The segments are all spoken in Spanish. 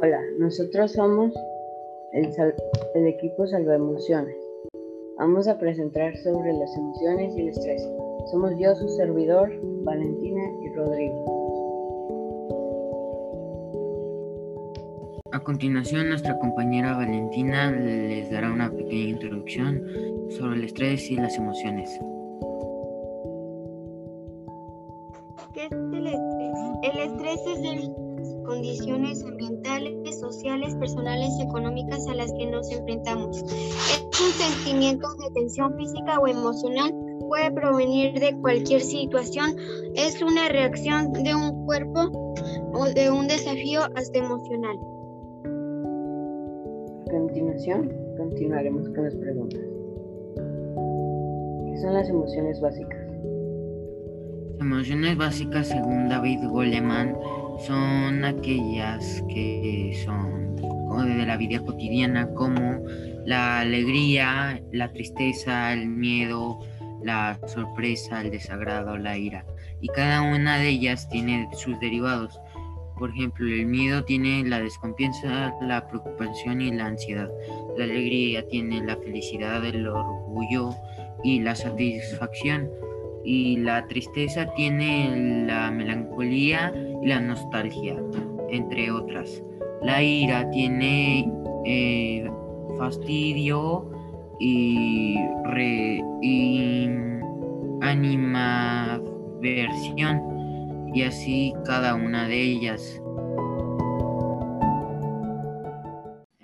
Hola, nosotros somos el, el equipo Salva Emociones. Vamos a presentar sobre las emociones y el estrés. Somos yo, su servidor, Valentina y Rodrigo. A continuación, nuestra compañera Valentina les dará una pequeña introducción sobre el estrés y las emociones. ¿Qué es el estrés? El estrés es las condiciones ambientales, sociales, personales y económicas a las que nos enfrentamos. Es un sentimiento de tensión física o emocional, puede provenir de cualquier situación, es una reacción de un cuerpo o de un desafío hasta emocional. A continuación, continuaremos con las preguntas. ¿Qué son las emociones básicas? Emociones básicas, según David Goleman, son aquellas que son de la vida cotidiana, como la alegría, la tristeza, el miedo, la sorpresa, el desagrado, la ira. Y cada una de ellas tiene sus derivados. Por ejemplo, el miedo tiene la desconfianza, la preocupación y la ansiedad. La alegría tiene la felicidad, el orgullo y la satisfacción. Y la tristeza tiene la melancolía y la nostalgia, entre otras. La ira tiene eh, fastidio y, re- y animadversión y así cada una de ellas.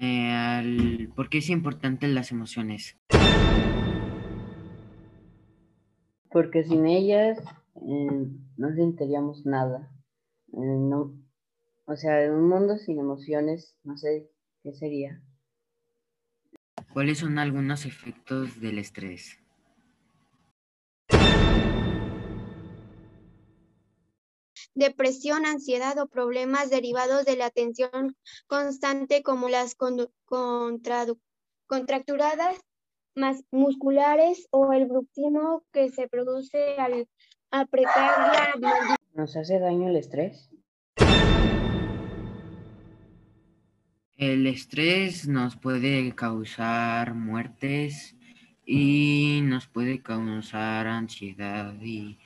Eh, al- ¿Por qué es importante las emociones? Porque sin ellas eh, no sentiríamos nada. Eh, no, o sea, en un mundo sin emociones, no sé qué sería. ¿Cuáles son algunos efectos del estrés? depresión, ansiedad o problemas derivados de la tensión constante como las contracturadas mas- musculares o el bruxismo que se produce al apretar la. ¿Nos hace daño el estrés? El estrés nos puede causar muertes y nos puede causar ansiedad y,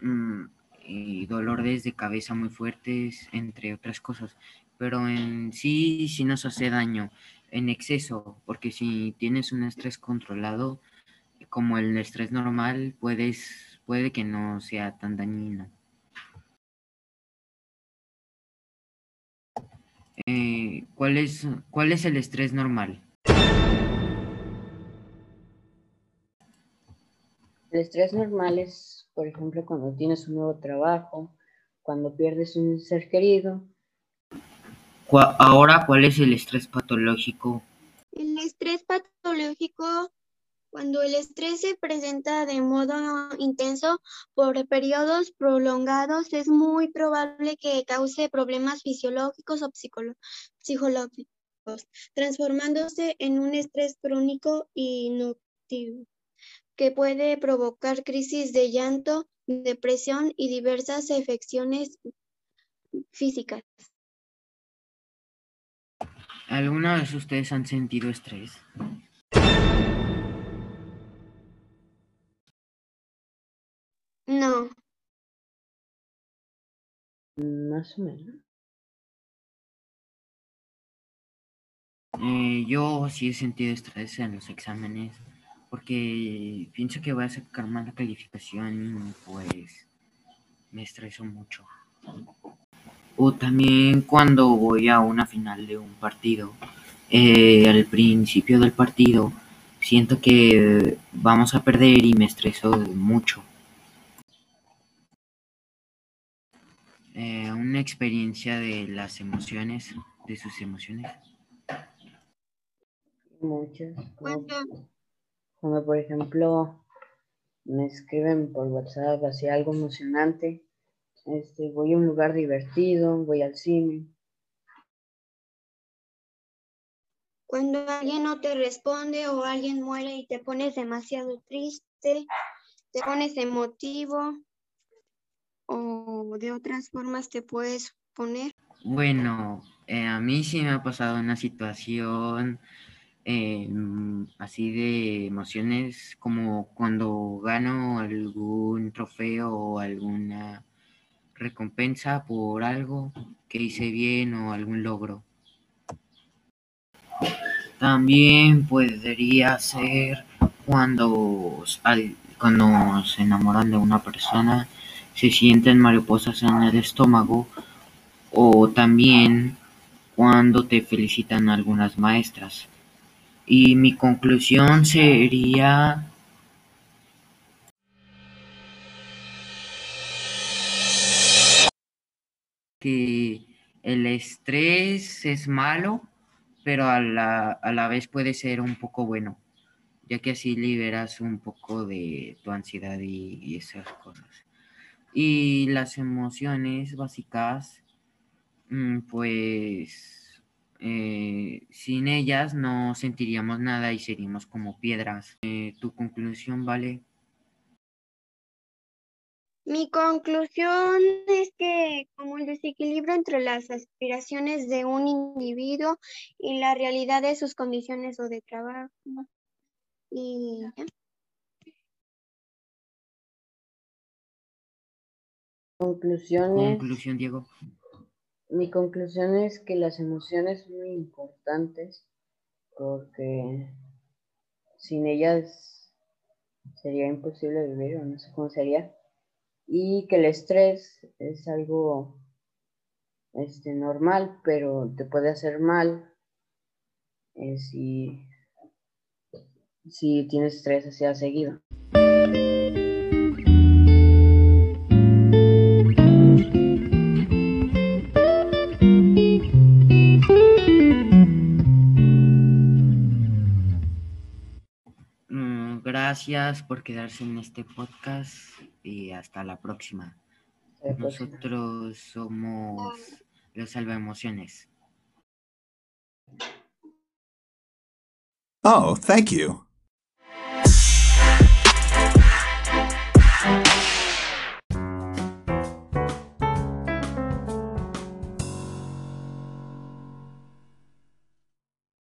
mm, y dolores de cabeza muy fuertes, entre otras cosas. Pero en sí, sí nos hace daño en exceso, porque si tienes un estrés controlado, como el estrés normal, puedes, puede que no sea tan dañino. Eh, ¿cuál es, ¿Cuál es el estrés normal? El estrés normal es, por ejemplo, cuando tienes un nuevo trabajo, cuando pierdes un ser querido. Ahora, ¿cuál es el estrés patológico? El estrés patológico, cuando el estrés se presenta de modo intenso por periodos prolongados, es muy probable que cause problemas fisiológicos o psicológicos, transformándose en un estrés crónico y nocturno, que puede provocar crisis de llanto, depresión y diversas afecciones físicas. ¿Alguna vez ustedes han sentido estrés? No, Más o menos. Eh, yo sí he sentido estrés en los exámenes porque pienso que voy a sacar mala calificación y pues me estreso mucho. O también cuando voy a una final de un partido, eh, al principio del partido siento que vamos a perder y me estreso mucho. Eh, una experiencia de las emociones, de sus emociones. Muchas. Como, cuando cuando, por ejemplo, me escriben por WhatsApp así algo emocionante. Este, voy a un lugar divertido, voy al cine. Cuando alguien no te responde o alguien muere y te pones demasiado triste, te pones emotivo o de otras formas te puedes poner. Bueno, eh, a mí sí me ha pasado una situación eh, así de emociones como cuando gano algún trofeo o alguna recompensa por algo que hice bien o algún logro. También podría ser cuando, cuando se enamoran de una persona, se sienten mariposas en el estómago o también cuando te felicitan algunas maestras. Y mi conclusión sería que el estrés es malo, pero a la, a la vez puede ser un poco bueno, ya que así liberas un poco de tu ansiedad y, esas cosas. Y las emociones básicas, mm, pues eh, sin ellas no sentiríamos nada y seríamos como piedras. Eh, ¿Tu conclusión, vale? Mi conclusión es que como el desequilibrio entre las aspiraciones de un individuo y la realidad de sus condiciones o de trabajo. Y Conclusiones. Conclusión, Diego. Mi conclusión es que las emociones son muy importantes porque sin ellas sería imposible vivir o no sé cómo sería y que el estrés es algo este, normal, pero te puede hacer mal eh, si, si tienes estrés así seguido. Gracias por quedarse en este podcast y hasta la próxima. Nosotros somos los Salva Emociones. Oh, thank you.